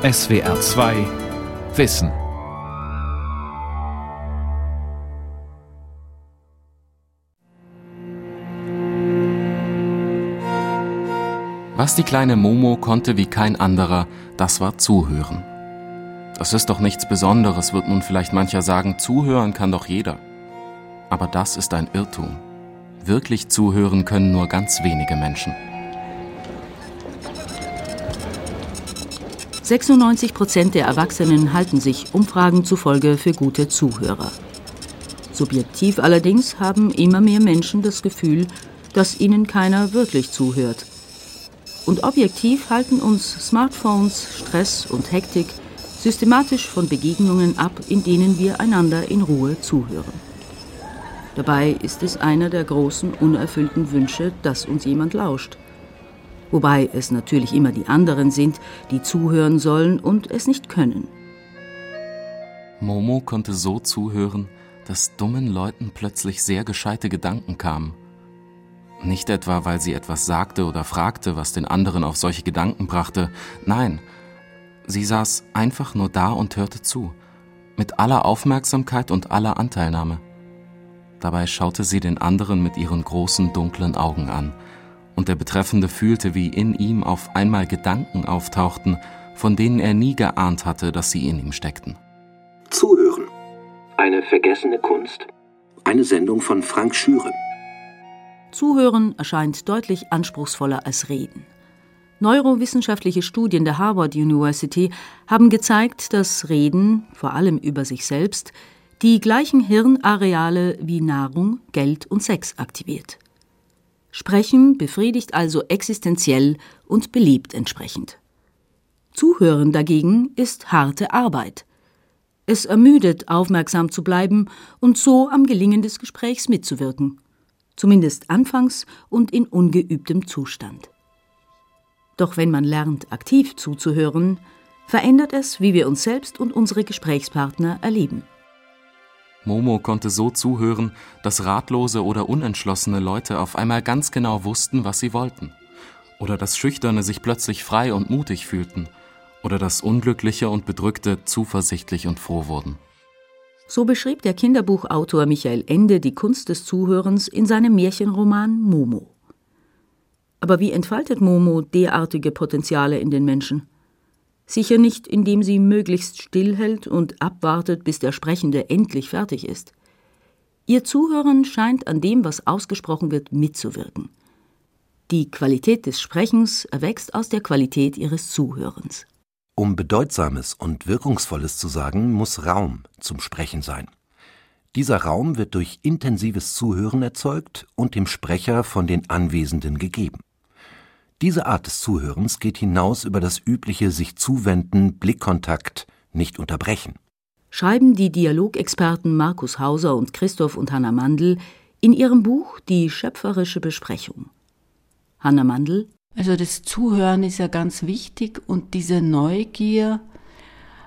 SWR 2 Wissen. Was die kleine Momo konnte wie kein anderer, das war zuhören. Das ist doch nichts Besonderes, wird nun vielleicht mancher sagen, zuhören kann doch jeder. Aber das ist ein Irrtum. Wirklich zuhören können nur ganz wenige Menschen. 96 Prozent der Erwachsenen halten sich Umfragen zufolge für gute Zuhörer. Subjektiv allerdings haben immer mehr Menschen das Gefühl, dass ihnen keiner wirklich zuhört. Und objektiv halten uns Smartphones, Stress und Hektik systematisch von Begegnungen ab, in denen wir einander in Ruhe zuhören. Dabei ist es einer der großen unerfüllten Wünsche, dass uns jemand lauscht wobei es natürlich immer die anderen sind, die zuhören sollen und es nicht können. Momo konnte so zuhören, dass dummen Leuten plötzlich sehr gescheite Gedanken kamen. Nicht etwa, weil sie etwas sagte oder fragte, was den anderen auf solche Gedanken brachte, nein, sie saß einfach nur da und hörte zu, mit aller Aufmerksamkeit und aller Anteilnahme. Dabei schaute sie den anderen mit ihren großen dunklen Augen an, und der Betreffende fühlte, wie in ihm auf einmal Gedanken auftauchten, von denen er nie geahnt hatte, dass sie in ihm steckten. Zuhören. Eine vergessene Kunst. Eine Sendung von Frank Schüre. Zuhören erscheint deutlich anspruchsvoller als Reden. Neurowissenschaftliche Studien der Harvard University haben gezeigt, dass Reden, vor allem über sich selbst, die gleichen Hirnareale wie Nahrung, Geld und Sex aktiviert. Sprechen befriedigt also existenziell und belebt entsprechend. Zuhören dagegen ist harte Arbeit. Es ermüdet, aufmerksam zu bleiben und so am Gelingen des Gesprächs mitzuwirken, zumindest anfangs und in ungeübtem Zustand. Doch wenn man lernt, aktiv zuzuhören, verändert es, wie wir uns selbst und unsere Gesprächspartner erleben. Momo konnte so zuhören, dass ratlose oder unentschlossene Leute auf einmal ganz genau wussten, was sie wollten. Oder dass Schüchterne sich plötzlich frei und mutig fühlten. Oder dass Unglückliche und Bedrückte zuversichtlich und froh wurden. So beschrieb der Kinderbuchautor Michael Ende die Kunst des Zuhörens in seinem Märchenroman Momo. Aber wie entfaltet Momo derartige Potenziale in den Menschen? Sicher nicht, indem sie möglichst stillhält und abwartet, bis der Sprechende endlich fertig ist. Ihr Zuhören scheint an dem, was ausgesprochen wird, mitzuwirken. Die Qualität des Sprechens erwächst aus der Qualität ihres Zuhörens. Um Bedeutsames und Wirkungsvolles zu sagen, muss Raum zum Sprechen sein. Dieser Raum wird durch intensives Zuhören erzeugt und dem Sprecher von den Anwesenden gegeben. Diese Art des Zuhörens geht hinaus über das übliche sich zuwenden, Blickkontakt, nicht unterbrechen. Schreiben die Dialogexperten Markus Hauser und Christoph und Hanna Mandl in ihrem Buch Die schöpferische Besprechung. Hanna Mandl Also das Zuhören ist ja ganz wichtig und diese Neugier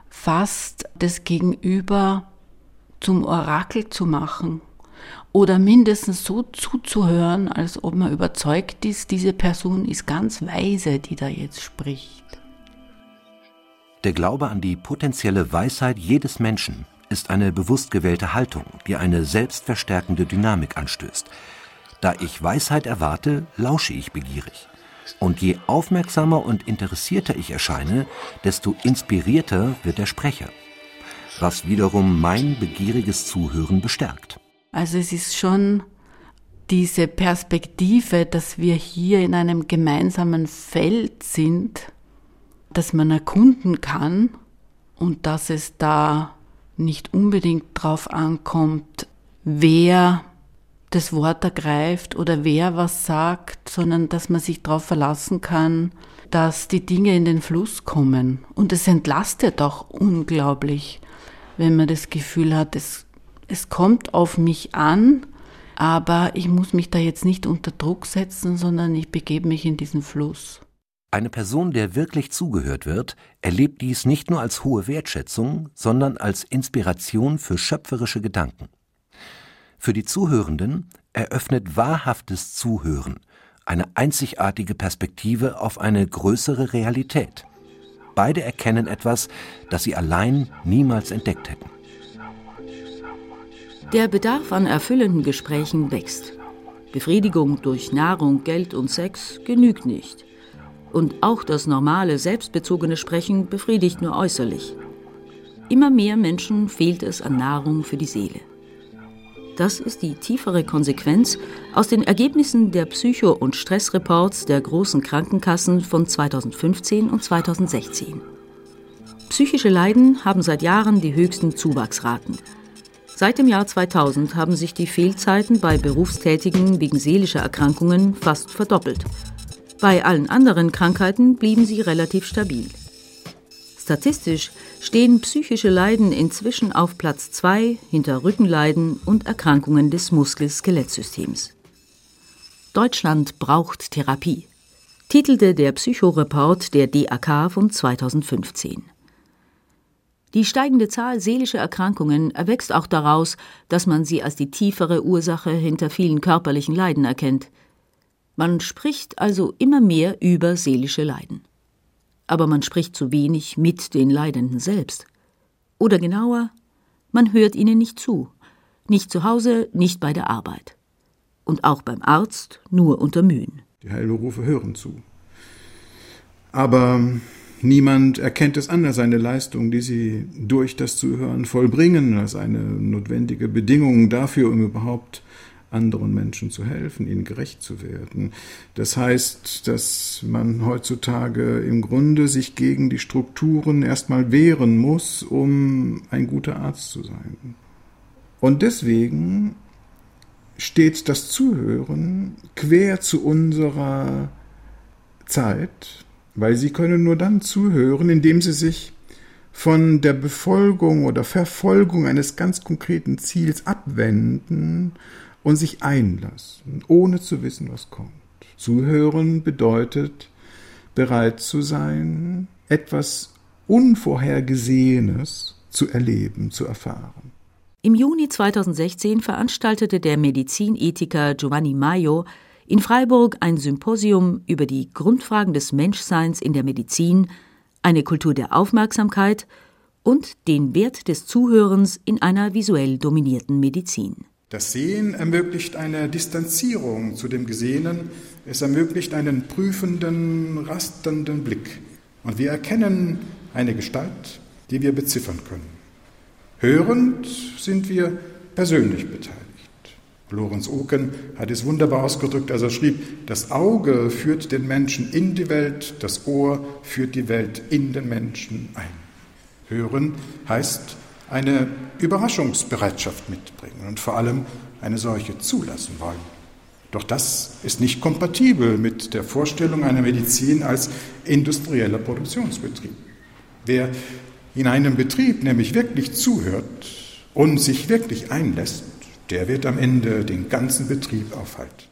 fast das Gegenüber zum Orakel zu machen oder mindestens so zuzuhören, als ob man überzeugt ist, diese Person ist ganz weise, die da jetzt spricht. Der Glaube an die potenzielle Weisheit jedes Menschen ist eine bewusst gewählte Haltung, die eine selbstverstärkende Dynamik anstößt. Da ich Weisheit erwarte, lausche ich begierig. Und je aufmerksamer und interessierter ich erscheine, desto inspirierter wird der Sprecher, was wiederum mein begieriges Zuhören bestärkt. Also es ist schon diese Perspektive, dass wir hier in einem gemeinsamen Feld sind, das man erkunden kann und dass es da nicht unbedingt drauf ankommt, wer das Wort ergreift oder wer was sagt, sondern dass man sich darauf verlassen kann, dass die Dinge in den Fluss kommen. Und es entlastet auch unglaublich, wenn man das Gefühl hat, es es kommt auf mich an, aber ich muss mich da jetzt nicht unter Druck setzen, sondern ich begebe mich in diesen Fluss. Eine Person, der wirklich zugehört wird, erlebt dies nicht nur als hohe Wertschätzung, sondern als Inspiration für schöpferische Gedanken. Für die Zuhörenden eröffnet wahrhaftes Zuhören eine einzigartige Perspektive auf eine größere Realität. Beide erkennen etwas, das sie allein niemals entdeckt hätten. Der Bedarf an erfüllenden Gesprächen wächst. Befriedigung durch Nahrung, Geld und Sex genügt nicht. Und auch das normale, selbstbezogene Sprechen befriedigt nur äußerlich. Immer mehr Menschen fehlt es an Nahrung für die Seele. Das ist die tiefere Konsequenz aus den Ergebnissen der Psycho- und Stressreports der großen Krankenkassen von 2015 und 2016. Psychische Leiden haben seit Jahren die höchsten Zuwachsraten. Seit dem Jahr 2000 haben sich die Fehlzeiten bei Berufstätigen wegen seelischer Erkrankungen fast verdoppelt. Bei allen anderen Krankheiten blieben sie relativ stabil. Statistisch stehen psychische Leiden inzwischen auf Platz 2 hinter Rückenleiden und Erkrankungen des Muskel-Skelettsystems. Deutschland braucht Therapie, titelte der Psychoreport der DAK von 2015. Die steigende Zahl seelischer Erkrankungen erwächst auch daraus, dass man sie als die tiefere Ursache hinter vielen körperlichen Leiden erkennt. Man spricht also immer mehr über seelische Leiden aber man spricht zu wenig mit den Leidenden selbst. Oder genauer, man hört ihnen nicht zu, nicht zu Hause, nicht bei der Arbeit. Und auch beim Arzt nur unter Mühen. Die Heilberufe hören zu. Aber niemand erkennt es an als eine Leistung, die sie durch das Zuhören vollbringen, als eine notwendige Bedingung dafür, um überhaupt anderen Menschen zu helfen, ihnen gerecht zu werden. Das heißt, dass man heutzutage im Grunde sich gegen die Strukturen erstmal wehren muss, um ein guter Arzt zu sein. Und deswegen steht das Zuhören quer zu unserer Zeit, weil sie können nur dann zuhören, indem sie sich von der Befolgung oder Verfolgung eines ganz konkreten Ziels abwenden und sich einlassen, ohne zu wissen, was kommt. Zuhören bedeutet, bereit zu sein, etwas Unvorhergesehenes zu erleben, zu erfahren. Im Juni 2016 veranstaltete der Medizinethiker Giovanni Maio in Freiburg ein Symposium über die Grundfragen des Menschseins in der Medizin, eine Kultur der Aufmerksamkeit und den Wert des Zuhörens in einer visuell dominierten Medizin. Das Sehen ermöglicht eine Distanzierung zu dem Gesehenen, es ermöglicht einen prüfenden, rasternden Blick. Und wir erkennen eine Gestalt, die wir beziffern können. Hörend sind wir persönlich beteiligt. Lorenz Oken hat es wunderbar ausgedrückt, als er schrieb, das Auge führt den Menschen in die Welt, das Ohr führt die Welt in den Menschen ein. Hören heißt eine Überraschungsbereitschaft mitbringen und vor allem eine solche zulassen wollen. Doch das ist nicht kompatibel mit der Vorstellung einer Medizin als industrieller Produktionsbetrieb. Wer in einem Betrieb nämlich wirklich zuhört und sich wirklich einlässt, der wird am Ende den ganzen Betrieb aufhalten.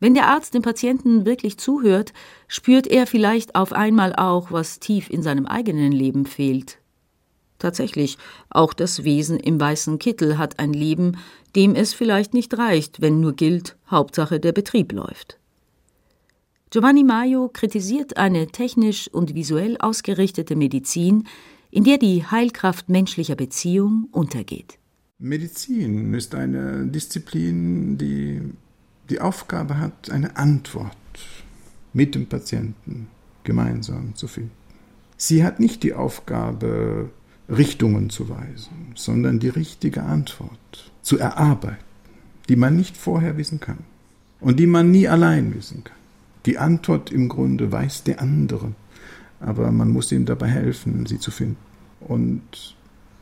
Wenn der Arzt dem Patienten wirklich zuhört, spürt er vielleicht auf einmal auch, was tief in seinem eigenen Leben fehlt, Tatsächlich, auch das Wesen im weißen Kittel hat ein Leben, dem es vielleicht nicht reicht, wenn nur gilt, Hauptsache der Betrieb läuft. Giovanni Maio kritisiert eine technisch und visuell ausgerichtete Medizin, in der die Heilkraft menschlicher Beziehung untergeht. Medizin ist eine Disziplin, die die Aufgabe hat, eine Antwort mit dem Patienten gemeinsam zu finden. Sie hat nicht die Aufgabe, Richtungen zu weisen, sondern die richtige Antwort zu erarbeiten, die man nicht vorher wissen kann und die man nie allein wissen kann. Die Antwort im Grunde weiß der andere, aber man muss ihm dabei helfen, sie zu finden. Und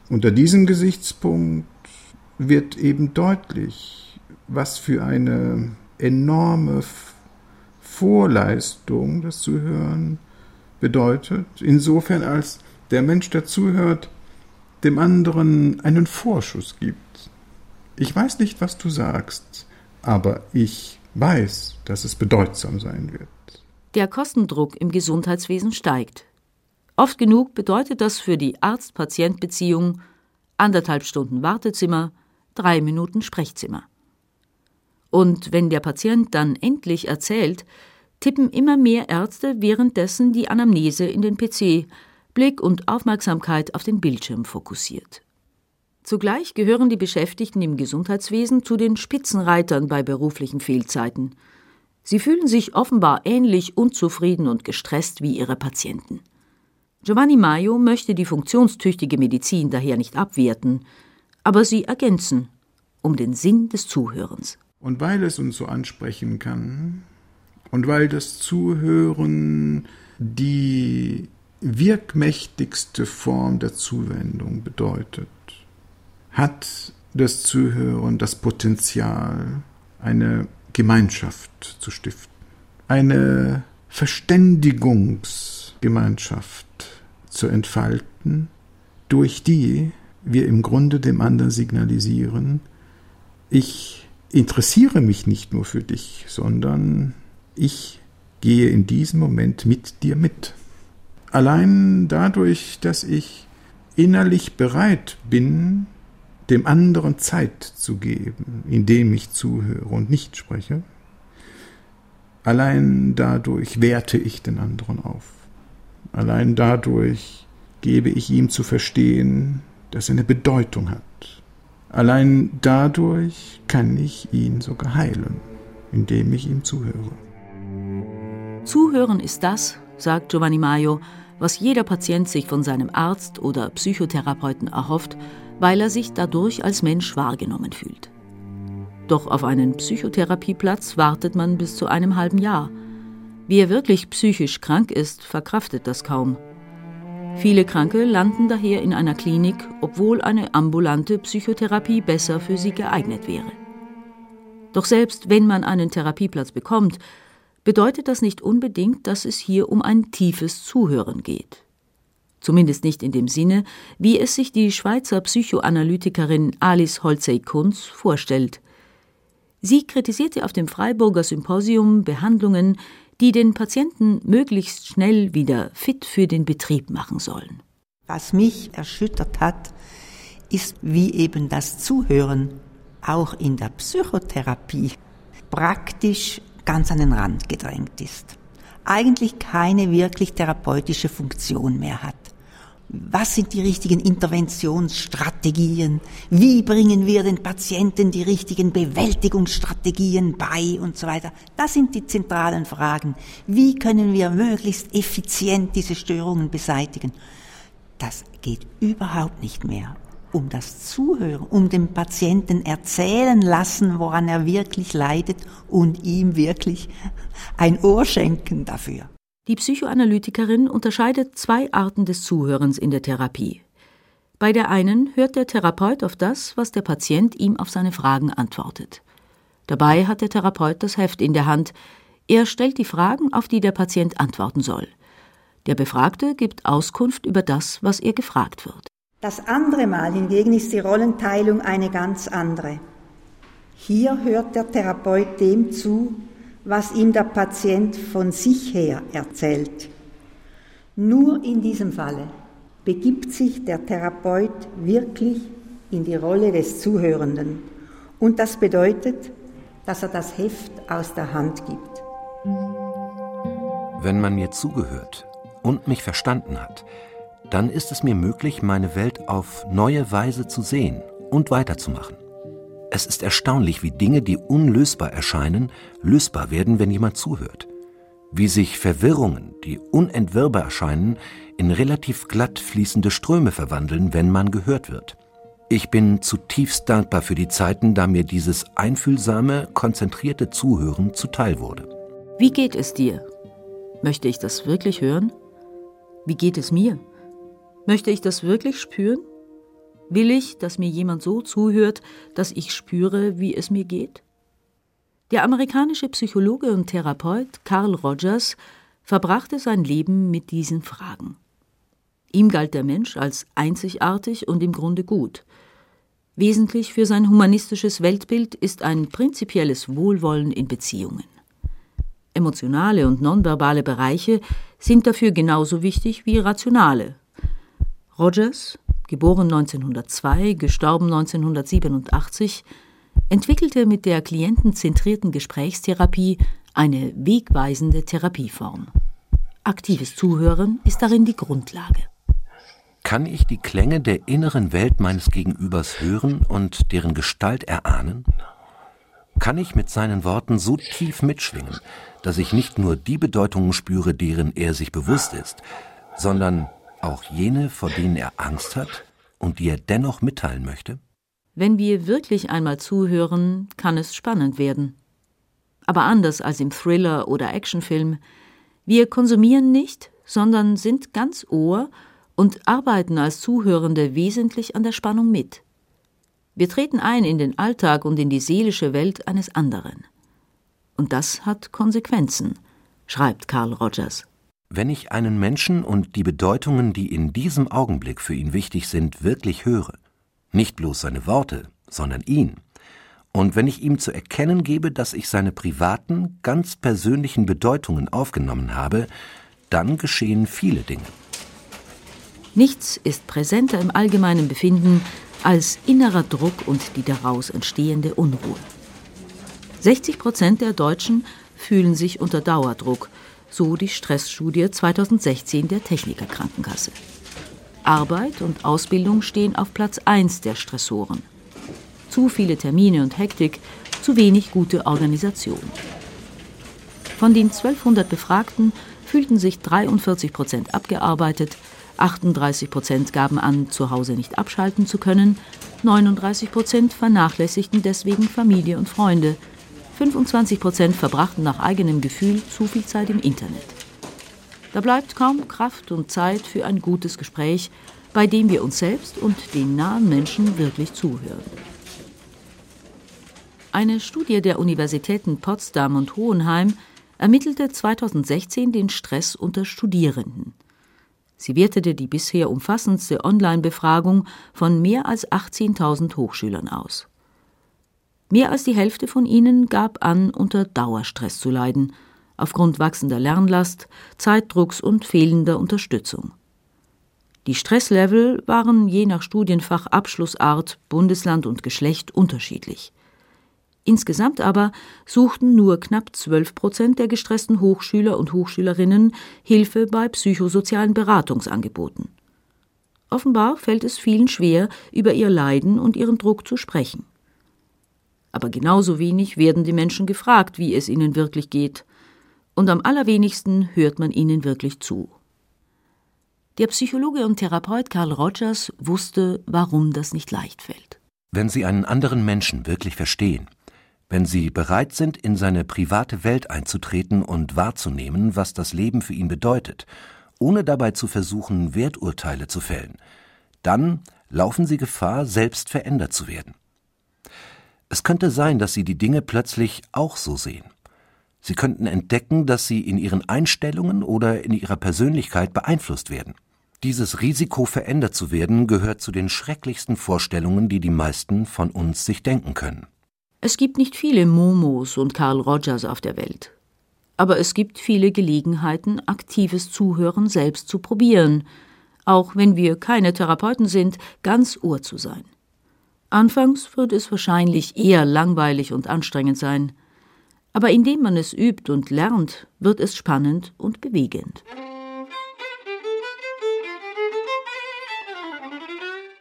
unter diesem Gesichtspunkt wird eben deutlich, was für eine enorme Vorleistung das Zuhören bedeutet, insofern als der Mensch, der zuhört, dem anderen einen Vorschuss gibt. Ich weiß nicht, was du sagst, aber ich weiß, dass es bedeutsam sein wird. Der Kostendruck im Gesundheitswesen steigt. Oft genug bedeutet das für die Arzt-Patient-Beziehung anderthalb Stunden Wartezimmer, drei Minuten Sprechzimmer. Und wenn der Patient dann endlich erzählt, tippen immer mehr Ärzte währenddessen die Anamnese in den PC, Blick und Aufmerksamkeit auf den Bildschirm fokussiert. Zugleich gehören die Beschäftigten im Gesundheitswesen zu den Spitzenreitern bei beruflichen Fehlzeiten. Sie fühlen sich offenbar ähnlich unzufrieden und gestresst wie ihre Patienten. Giovanni Maio möchte die funktionstüchtige Medizin daher nicht abwerten, aber sie ergänzen, um den Sinn des Zuhörens. Und weil es uns so ansprechen kann und weil das Zuhören die wirkmächtigste Form der Zuwendung bedeutet, hat das Zuhören das Potenzial, eine Gemeinschaft zu stiften, eine Verständigungsgemeinschaft zu entfalten, durch die wir im Grunde dem anderen signalisieren, ich interessiere mich nicht nur für dich, sondern ich gehe in diesem Moment mit dir mit. Allein dadurch, dass ich innerlich bereit bin, dem anderen Zeit zu geben, indem ich zuhöre und nicht spreche, allein dadurch werte ich den anderen auf. Allein dadurch gebe ich ihm zu verstehen, dass er eine Bedeutung hat. Allein dadurch kann ich ihn sogar heilen, indem ich ihm zuhöre. Zuhören ist das, sagt Giovanni Maio, was jeder Patient sich von seinem Arzt oder Psychotherapeuten erhofft, weil er sich dadurch als Mensch wahrgenommen fühlt. Doch auf einen Psychotherapieplatz wartet man bis zu einem halben Jahr. Wer wirklich psychisch krank ist, verkraftet das kaum. Viele Kranke landen daher in einer Klinik, obwohl eine ambulante Psychotherapie besser für sie geeignet wäre. Doch selbst wenn man einen Therapieplatz bekommt, bedeutet das nicht unbedingt, dass es hier um ein tiefes Zuhören geht zumindest nicht in dem Sinne, wie es sich die Schweizer Psychoanalytikerin Alice Holzey-Kunz vorstellt. Sie kritisierte auf dem Freiburger Symposium Behandlungen, die den Patienten möglichst schnell wieder fit für den Betrieb machen sollen. Was mich erschüttert hat, ist, wie eben das Zuhören auch in der Psychotherapie praktisch ganz an den Rand gedrängt ist. Eigentlich keine wirklich therapeutische Funktion mehr hat. Was sind die richtigen Interventionsstrategien? Wie bringen wir den Patienten die richtigen Bewältigungsstrategien bei und so weiter? Das sind die zentralen Fragen. Wie können wir möglichst effizient diese Störungen beseitigen? Das geht überhaupt nicht mehr um das Zuhören, um dem Patienten erzählen lassen, woran er wirklich leidet und ihm wirklich ein Ohr schenken dafür. Die Psychoanalytikerin unterscheidet zwei Arten des Zuhörens in der Therapie. Bei der einen hört der Therapeut auf das, was der Patient ihm auf seine Fragen antwortet. Dabei hat der Therapeut das Heft in der Hand. Er stellt die Fragen, auf die der Patient antworten soll. Der Befragte gibt Auskunft über das, was er gefragt wird. Das andere Mal hingegen ist die Rollenteilung eine ganz andere. Hier hört der Therapeut dem zu, was ihm der Patient von sich her erzählt. Nur in diesem Falle begibt sich der Therapeut wirklich in die Rolle des Zuhörenden. Und das bedeutet, dass er das Heft aus der Hand gibt. Wenn man mir zugehört und mich verstanden hat, dann ist es mir möglich, meine Welt auf neue Weise zu sehen und weiterzumachen. Es ist erstaunlich, wie Dinge, die unlösbar erscheinen, lösbar werden, wenn jemand zuhört. Wie sich Verwirrungen, die unentwirrbar erscheinen, in relativ glatt fließende Ströme verwandeln, wenn man gehört wird. Ich bin zutiefst dankbar für die Zeiten, da mir dieses einfühlsame, konzentrierte Zuhören zuteil wurde. Wie geht es dir? Möchte ich das wirklich hören? Wie geht es mir? Möchte ich das wirklich spüren? Will ich, dass mir jemand so zuhört, dass ich spüre, wie es mir geht? Der amerikanische Psychologe und Therapeut Carl Rogers verbrachte sein Leben mit diesen Fragen. Ihm galt der Mensch als einzigartig und im Grunde gut. Wesentlich für sein humanistisches Weltbild ist ein prinzipielles Wohlwollen in Beziehungen. Emotionale und nonverbale Bereiche sind dafür genauso wichtig wie rationale. Rogers geboren 1902, gestorben 1987, entwickelte mit der klientenzentrierten Gesprächstherapie eine wegweisende Therapieform. Aktives Zuhören ist darin die Grundlage. Kann ich die Klänge der inneren Welt meines Gegenübers hören und deren Gestalt erahnen? Kann ich mit seinen Worten so tief mitschwingen, dass ich nicht nur die Bedeutungen spüre, deren er sich bewusst ist, sondern auch jene, vor denen er Angst hat und die er dennoch mitteilen möchte? Wenn wir wirklich einmal zuhören, kann es spannend werden. Aber anders als im Thriller oder Actionfilm, wir konsumieren nicht, sondern sind ganz Ohr und arbeiten als Zuhörende wesentlich an der Spannung mit. Wir treten ein in den Alltag und in die seelische Welt eines anderen. Und das hat Konsequenzen, schreibt Carl Rogers. Wenn ich einen Menschen und die Bedeutungen, die in diesem Augenblick für ihn wichtig sind, wirklich höre, nicht bloß seine Worte, sondern ihn, und wenn ich ihm zu erkennen gebe, dass ich seine privaten, ganz persönlichen Bedeutungen aufgenommen habe, dann geschehen viele Dinge. Nichts ist präsenter im allgemeinen Befinden als innerer Druck und die daraus entstehende Unruhe. 60 Prozent der Deutschen fühlen sich unter Dauerdruck so die Stressstudie 2016 der Techniker Krankenkasse. Arbeit und Ausbildung stehen auf Platz 1 der Stressoren. Zu viele Termine und Hektik, zu wenig gute Organisation. Von den 1200 Befragten fühlten sich 43 Prozent abgearbeitet, 38 Prozent gaben an, zu Hause nicht abschalten zu können, 39 Prozent vernachlässigten deswegen Familie und Freunde, 25 Prozent verbrachten nach eigenem Gefühl zu viel Zeit im Internet. Da bleibt kaum Kraft und Zeit für ein gutes Gespräch, bei dem wir uns selbst und den nahen Menschen wirklich zuhören. Eine Studie der Universitäten Potsdam und Hohenheim ermittelte 2016 den Stress unter Studierenden. Sie wertete die bisher umfassendste Online-Befragung von mehr als 18.000 Hochschülern aus. Mehr als die Hälfte von ihnen gab an, unter Dauerstress zu leiden, aufgrund wachsender Lernlast, Zeitdrucks und fehlender Unterstützung. Die Stresslevel waren je nach Studienfach, Abschlussart, Bundesland und Geschlecht unterschiedlich. Insgesamt aber suchten nur knapp 12 Prozent der gestressten Hochschüler und Hochschülerinnen Hilfe bei psychosozialen Beratungsangeboten. Offenbar fällt es vielen schwer, über ihr Leiden und ihren Druck zu sprechen aber genauso wenig werden die Menschen gefragt, wie es ihnen wirklich geht, und am allerwenigsten hört man ihnen wirklich zu. Der Psychologe und Therapeut Carl Rogers wusste, warum das nicht leicht fällt. Wenn Sie einen anderen Menschen wirklich verstehen, wenn Sie bereit sind, in seine private Welt einzutreten und wahrzunehmen, was das Leben für ihn bedeutet, ohne dabei zu versuchen, Werturteile zu fällen, dann laufen Sie Gefahr, selbst verändert zu werden. Es könnte sein, dass Sie die Dinge plötzlich auch so sehen. Sie könnten entdecken, dass Sie in Ihren Einstellungen oder in Ihrer Persönlichkeit beeinflusst werden. Dieses Risiko, verändert zu werden, gehört zu den schrecklichsten Vorstellungen, die die meisten von uns sich denken können. Es gibt nicht viele Momos und Carl Rogers auf der Welt. Aber es gibt viele Gelegenheiten, aktives Zuhören selbst zu probieren, auch wenn wir keine Therapeuten sind, ganz Ohr zu sein. Anfangs wird es wahrscheinlich eher langweilig und anstrengend sein, aber indem man es übt und lernt, wird es spannend und bewegend.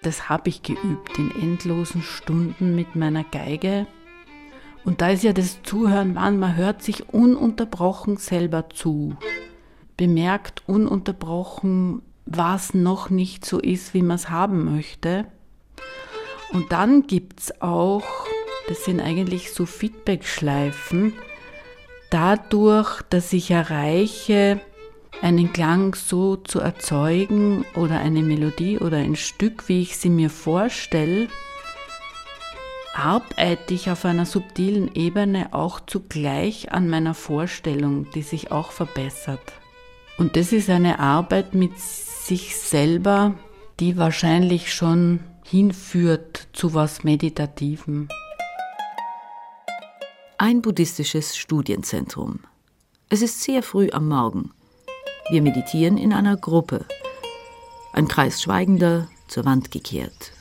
Das habe ich geübt in endlosen Stunden mit meiner Geige. Und da ist ja das Zuhören, wann man hört sich ununterbrochen selber zu, bemerkt ununterbrochen, was noch nicht so ist, wie man es haben möchte und dann gibt es auch, das sind eigentlich so Feedback-Schleifen, dadurch, dass ich erreiche, einen Klang so zu erzeugen oder eine Melodie oder ein Stück, wie ich sie mir vorstelle, arbeite ich auf einer subtilen Ebene auch zugleich an meiner Vorstellung, die sich auch verbessert. Und das ist eine Arbeit mit sich selber, die wahrscheinlich schon hinführt zu was Meditativem. Ein buddhistisches Studienzentrum. Es ist sehr früh am Morgen. Wir meditieren in einer Gruppe. Ein Kreis Schweigender, zur Wand gekehrt.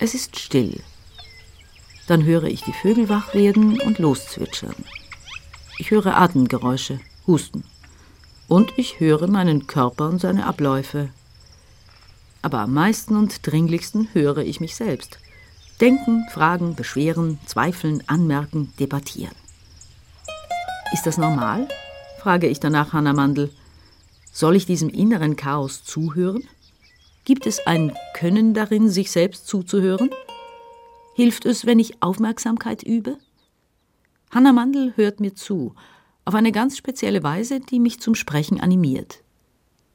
Es ist still. Dann höre ich die Vögel wach werden und loszwitschern. Ich höre Atemgeräusche, Husten. Und ich höre meinen Körper und seine Abläufe. Aber am meisten und dringlichsten höre ich mich selbst. Denken, fragen, beschweren, zweifeln, anmerken, debattieren. Ist das normal? frage ich danach Hannah Mandel. Soll ich diesem inneren Chaos zuhören? Gibt es ein Können darin, sich selbst zuzuhören? Hilft es, wenn ich Aufmerksamkeit übe? Hannah Mandel hört mir zu, auf eine ganz spezielle Weise, die mich zum Sprechen animiert.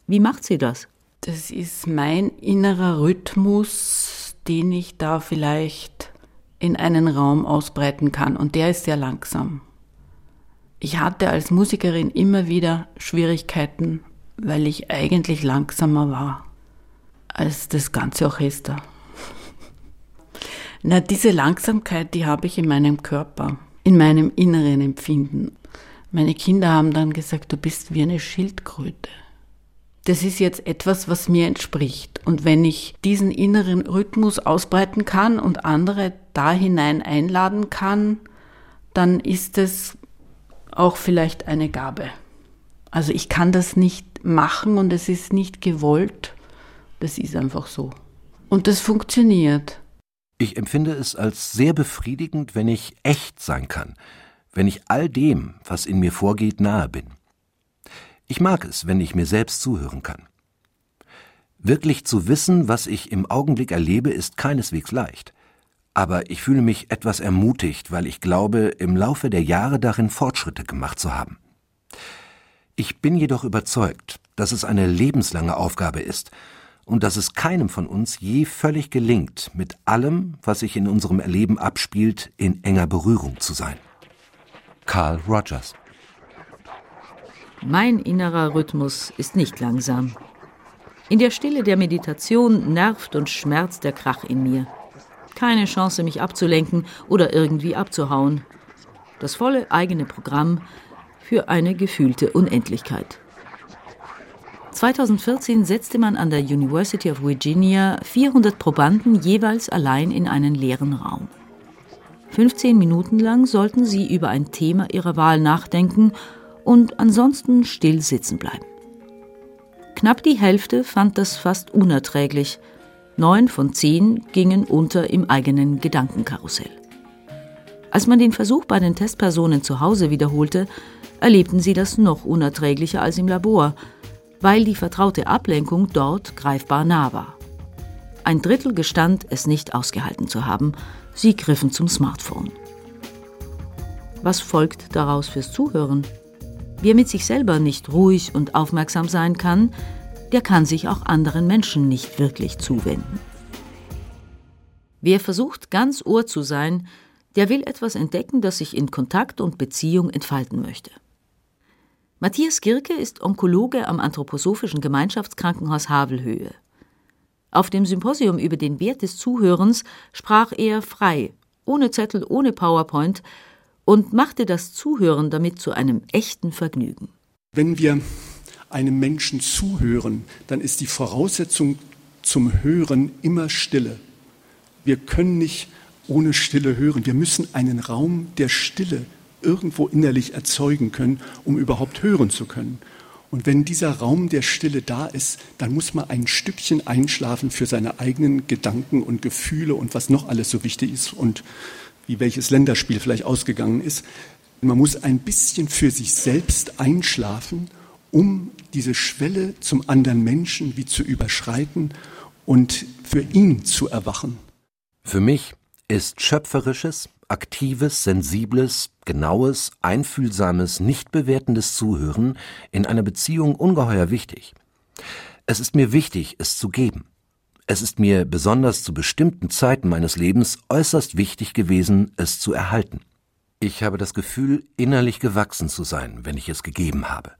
Wie macht sie das? Das ist mein innerer Rhythmus, den ich da vielleicht in einen Raum ausbreiten kann. Und der ist sehr langsam. Ich hatte als Musikerin immer wieder Schwierigkeiten, weil ich eigentlich langsamer war als das ganze Orchester. Na, diese Langsamkeit, die habe ich in meinem Körper, in meinem inneren Empfinden. Meine Kinder haben dann gesagt, du bist wie eine Schildkröte. Das ist jetzt etwas, was mir entspricht. Und wenn ich diesen inneren Rhythmus ausbreiten kann und andere da hinein einladen kann, dann ist es auch vielleicht eine Gabe. Also ich kann das nicht machen und es ist nicht gewollt. Das ist einfach so. Und das funktioniert. Ich empfinde es als sehr befriedigend, wenn ich echt sein kann, wenn ich all dem, was in mir vorgeht, nahe bin. Ich mag es, wenn ich mir selbst zuhören kann. Wirklich zu wissen, was ich im Augenblick erlebe, ist keineswegs leicht aber ich fühle mich etwas ermutigt, weil ich glaube, im Laufe der Jahre darin Fortschritte gemacht zu haben. Ich bin jedoch überzeugt, dass es eine lebenslange Aufgabe ist und dass es keinem von uns je völlig gelingt, mit allem, was sich in unserem Erleben abspielt, in enger Berührung zu sein. Carl Rogers Mein innerer Rhythmus ist nicht langsam. In der Stille der Meditation nervt und schmerzt der Krach in mir. Keine Chance, mich abzulenken oder irgendwie abzuhauen. Das volle eigene Programm für eine gefühlte Unendlichkeit. 2014 setzte man an der University of Virginia 400 Probanden jeweils allein in einen leeren Raum. 15 Minuten lang sollten sie über ein Thema ihrer Wahl nachdenken und ansonsten still sitzen bleiben. Knapp die Hälfte fand das fast unerträglich – Neun von zehn gingen unter im eigenen Gedankenkarussell. Als man den Versuch bei den Testpersonen zu Hause wiederholte, erlebten sie das noch unerträglicher als im Labor, weil die vertraute Ablenkung dort greifbar nah war. Ein Drittel gestand, es nicht ausgehalten zu haben. Sie griffen zum Smartphone. Was folgt daraus fürs Zuhören? Wer mit sich selber nicht ruhig und aufmerksam sein kann, der kann sich auch anderen Menschen nicht wirklich zuwenden. Wer versucht, ganz Ohr zu sein, der will etwas entdecken, das sich in Kontakt und Beziehung entfalten möchte. Matthias Girke ist Onkologe am Anthroposophischen Gemeinschaftskrankenhaus Havelhöhe. Auf dem Symposium über den Wert des Zuhörens sprach er frei, ohne Zettel, ohne PowerPoint und machte das Zuhören damit zu einem echten Vergnügen. Wenn wir einem Menschen zuhören, dann ist die Voraussetzung zum Hören immer Stille. Wir können nicht ohne Stille hören. Wir müssen einen Raum der Stille irgendwo innerlich erzeugen können, um überhaupt hören zu können. Und wenn dieser Raum der Stille da ist, dann muss man ein Stückchen einschlafen für seine eigenen Gedanken und Gefühle und was noch alles so wichtig ist und wie welches Länderspiel vielleicht ausgegangen ist. Man muss ein bisschen für sich selbst einschlafen um diese Schwelle zum anderen Menschen wie zu überschreiten und für ihn zu erwachen. Für mich ist schöpferisches, aktives, sensibles, genaues, einfühlsames, nicht bewertendes Zuhören in einer Beziehung ungeheuer wichtig. Es ist mir wichtig, es zu geben. Es ist mir besonders zu bestimmten Zeiten meines Lebens äußerst wichtig gewesen, es zu erhalten. Ich habe das Gefühl, innerlich gewachsen zu sein, wenn ich es gegeben habe.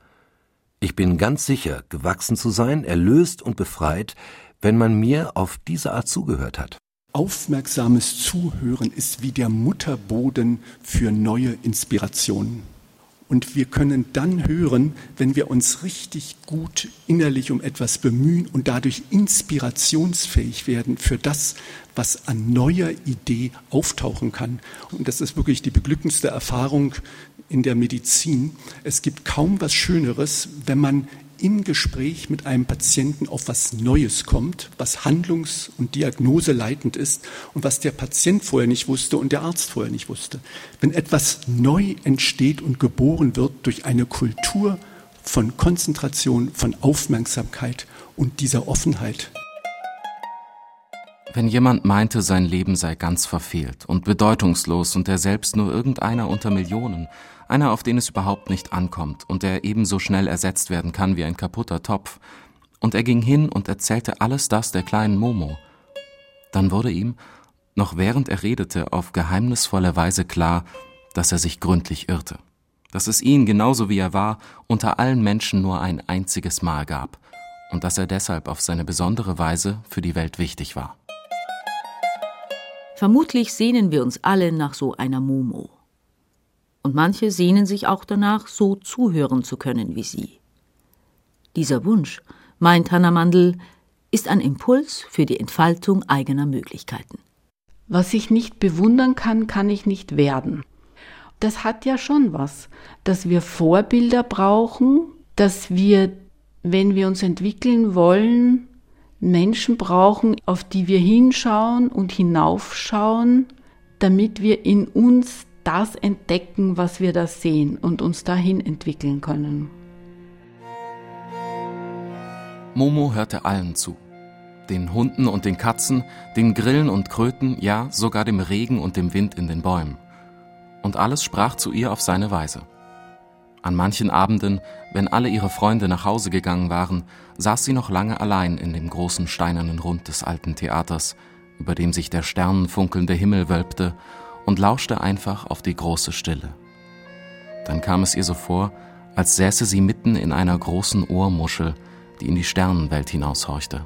Ich bin ganz sicher, gewachsen zu sein, erlöst und befreit, wenn man mir auf diese Art zugehört hat. Aufmerksames Zuhören ist wie der Mutterboden für neue Inspirationen. Und wir können dann hören, wenn wir uns richtig gut innerlich um etwas bemühen und dadurch inspirationsfähig werden für das, was an neuer Idee auftauchen kann. Und das ist wirklich die beglückendste Erfahrung, in der Medizin. Es gibt kaum was Schöneres, wenn man im Gespräch mit einem Patienten auf was Neues kommt, was handlungs- und diagnoseleitend ist und was der Patient vorher nicht wusste und der Arzt vorher nicht wusste. Wenn etwas neu entsteht und geboren wird durch eine Kultur von Konzentration, von Aufmerksamkeit und dieser Offenheit. Wenn jemand meinte, sein Leben sei ganz verfehlt und bedeutungslos und er selbst nur irgendeiner unter Millionen, einer, auf den es überhaupt nicht ankommt und der ebenso schnell ersetzt werden kann wie ein kaputter Topf, und er ging hin und erzählte alles das der kleinen Momo, dann wurde ihm, noch während er redete, auf geheimnisvolle Weise klar, dass er sich gründlich irrte, dass es ihn, genauso wie er war, unter allen Menschen nur ein einziges Mal gab, und dass er deshalb auf seine besondere Weise für die Welt wichtig war. Vermutlich sehnen wir uns alle nach so einer Momo. Und manche sehnen sich auch danach, so zuhören zu können wie sie. Dieser Wunsch, meint Hannah Mandel, ist ein Impuls für die Entfaltung eigener Möglichkeiten. Was ich nicht bewundern kann, kann ich nicht werden. Das hat ja schon was, dass wir Vorbilder brauchen, dass wir, wenn wir uns entwickeln wollen, Menschen brauchen, auf die wir hinschauen und hinaufschauen, damit wir in uns das entdecken, was wir da sehen und uns dahin entwickeln können. Momo hörte allen zu. Den Hunden und den Katzen, den Grillen und Kröten, ja sogar dem Regen und dem Wind in den Bäumen. Und alles sprach zu ihr auf seine Weise. An manchen Abenden, wenn alle ihre Freunde nach Hause gegangen waren, saß sie noch lange allein in dem großen steinernen Rund des alten Theaters, über dem sich der sternenfunkelnde Himmel wölbte, und lauschte einfach auf die große Stille. Dann kam es ihr so vor, als säße sie mitten in einer großen Ohrmuschel, die in die Sternenwelt hinaushorchte.